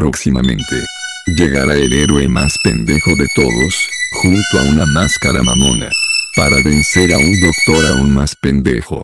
Próximamente. Llegará el héroe más pendejo de todos, junto a una máscara mamona. Para vencer a un doctor aún más pendejo.